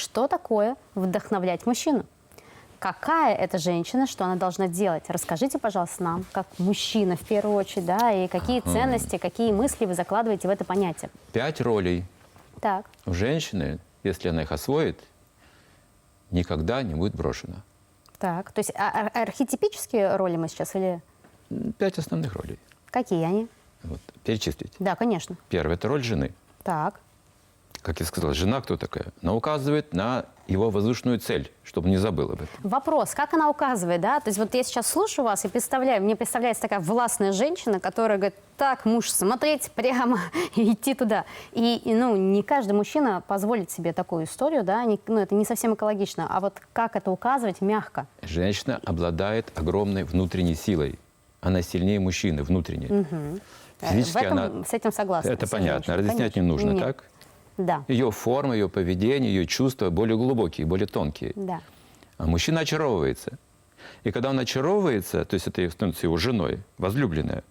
что такое вдохновлять мужчину. Какая это женщина, что она должна делать? Расскажите, пожалуйста, нам, как мужчина в первую очередь, да, и какие ценности, какие мысли вы закладываете в это понятие. Пять ролей Так, у женщины, если она их освоит, никогда не будет брошена. так. То есть а- ар- архетипические роли мы сейчас или Пять основных ролей. какие они? Вот, перечислить. Да, конечно. Первое – это роль жены. Так, Как я сказал, жена кто такая? Она указывает на его воздушную цель, чтобы не забыл об этом. Вопрос, как она указывает, да? То есть вот я сейчас слушаю вас и представляю, мне представляется такая властная женщина, которая говорит, так, муж, смотреть прямо и идти туда. И, и, ну, не каждый мужчина позволит себе такую историю, да, не- ну, это не совсем экологично. А вот как это указывать мягко? Женщина обладает огромной внутренней силой. Она сильнее мужчины внутренней. Э, Физически в этом, она... С этим согласна. Это понятно. Разъяснять не конечно. нужно, Нет. так? Да, Ее форма, ее поведение, ее чувства более глубокие, более тонкие. да. А мужчина очаровывается. И когда он очаровывается, то есть это становится его женой, возлюбленная,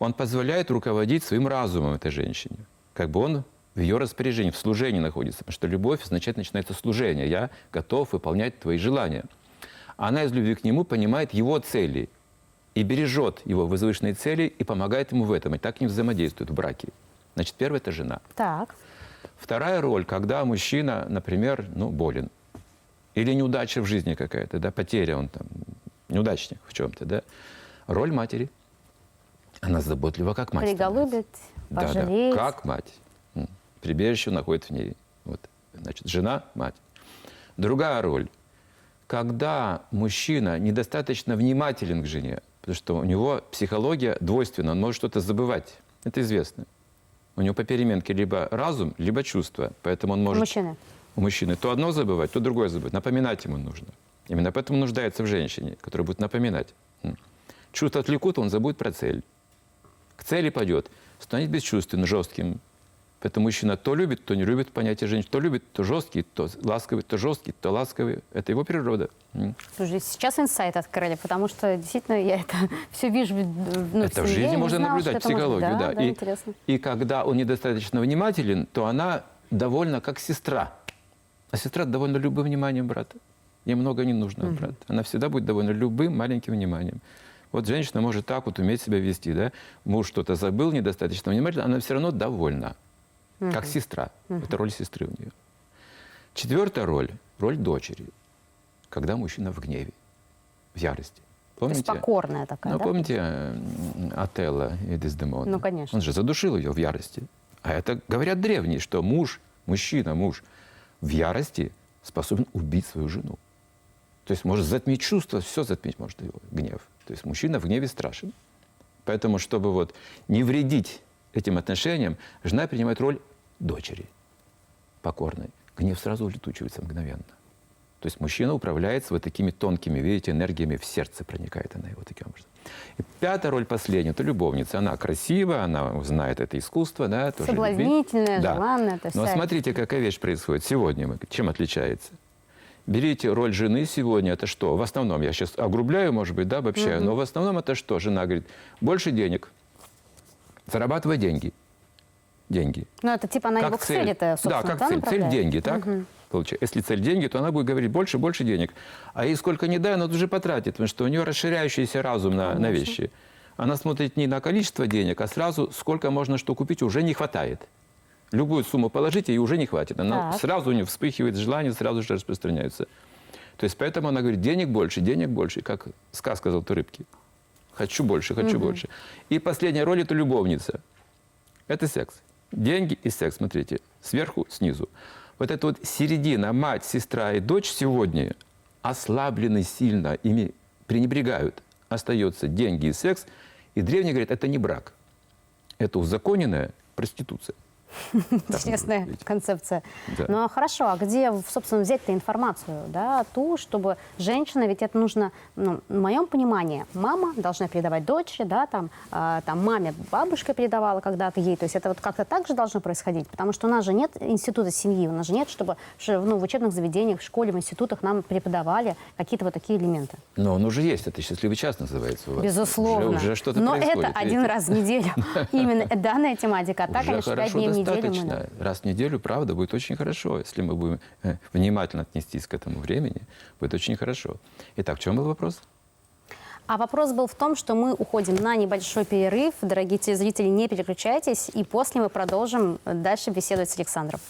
он позволяет руководить своим разумом этой женщине. Как бы он в ее распоряжении, в служении находится. Потому что любовь означает, начинается служение. Я готов выполнять твои желания. Она из любви к нему понимает его цели и бережет его возвышенные цели и помогает ему в этом. И так не взаимодействуют в браке. Значит, первое – это жена. Так, Вторая роль, когда мужчина, например, ну, болен. Или неудача в жизни какая-то, да, потеря, он там, неудачник в чем-то, да. Роль матери. Она заботлива, как мать. приголубит, Да, пожалеет. да, как мать. Прибежище находит в ней. Вот. Значит, жена, мать. Другая роль. Когда мужчина недостаточно внимателен к жене, потому что у него психология двойственна, он может что-то забывать. Это известно. У него по переменке либо разум, либо чувство. Поэтому он может Мужчины. у мужчины то одно забывать, то другое забывать. Напоминать ему нужно. Именно поэтому нуждается в женщине, которая будет напоминать. М. Чувства отвлекут, он забудет про цель. К цели пойдет, станет бесчувственным, жестким. Поэтому мужчина то любит, то не любит понятие женщины. То любит, то жесткий, то ласковый, то жесткий, то ласковый. Это его природа. Слушай, сейчас инсайт открыли, потому что действительно я это все вижу. Ну, это в жизни не можно знала, наблюдать, это может психологию. Да, да. да, и, интересно. и когда он недостаточно внимателен, то она довольна как сестра. А сестра довольна любым вниманием брата. Ей много не нужно от брата. Она всегда будет довольна любым маленьким вниманием. Вот женщина может так вот уметь себя вести, да? Муж что-то забыл, недостаточно внимательно, она все равно довольна. Как сестра. Это роль сестры у нее. Четвертая роль – роль дочери. Когда мужчина в гневе, в ярости. То есть Помните? покорная такая, Ну, да? помните Отелло и Дездемона? Ну, конечно. Он же задушил ее в ярости. А это говорят древние, что муж, мужчина, муж в ярости способен убить свою жену. То есть может затмить чувство, все затмить может его гнев. То есть мужчина в гневе страшен. Поэтому, чтобы вот не вредить этим отношениям, жена принимает роль дочери покорной. Гнев сразу улетучивается мгновенно. То есть мужчина управляется вот такими тонкими, видите, энергиями в сердце проникает она его таким образом. И пятая роль последняя, это любовница. Она красива, она знает это искусство, да, тоже любви. Соблазнительная, Да. желанная. То есть Но смотрите, какая вещь происходит сегодня. мы- Чем отличается? Берите роль жены сегодня, это что? В основном, я сейчас огрубляю, может быть, да, обобщаю, но в основном это что? Жена говорит, больше денег, зарабатывай деньги. Деньги. Ну, это типа она его к цель. цели-то, собственно, Да, как да, цель. Цель деньги, так? Получается. Если цель деньги, то она будет говорить больше, больше денег. А ей сколько не дай, она тут же потратит, потому что у нее расширяющийся разум на, на вещи. Она смотрит не на количество денег, а сразу сколько можно что купить, уже не хватает. Любую сумму положите, и уже не хватит. Она Так. сразу у нее вспыхивает желание, сразу же распространяются. То есть поэтому она говорит, денег больше, денег больше, как сказка «Золотой рыбки». Хочу больше, хочу больше. И последняя роль – это любовница. Это секс. Деньги и секс, смотрите, сверху, снизу. Вот эта вот середина, мать, сестра и дочь сегодня ослаблены сильно, ими пренебрегают. Остается деньги и секс. И древние говорят, это не брак. Это узаконенная проституция. Интересная концепция. Да. Ну, а хорошо, а где, собственно, взять-то информацию, да, ту, чтобы женщина, ведь это нужно, ну, в моем понимании, мама должна передавать дочери, да, там, а, там маме бабушка передавала когда-то ей, то есть это вот как-то так же должно происходить, потому что у нас же нет института семьи, у нас же нет, чтобы ну, в учебных заведениях, в школе, в институтах нам преподавали какие-то вот такие элементы. Но он уже есть, это счастливый час называется у вас. Безусловно. Уже, уже что-то Но происходит. это один раз в неделю. Именно данная тематика. А так, конечно, пять дней в неделю мы, достаточно. Раз в неделю, правда, будет очень хорошо. Если мы будем э, внимательно отнестись к этому времени, будет очень хорошо. Итак, в чем был вопрос? А вопрос был в том, что мы уходим на небольшой перерыв. Дорогие телезрители, не переключайтесь, и после мы продолжим дальше беседовать с Александром.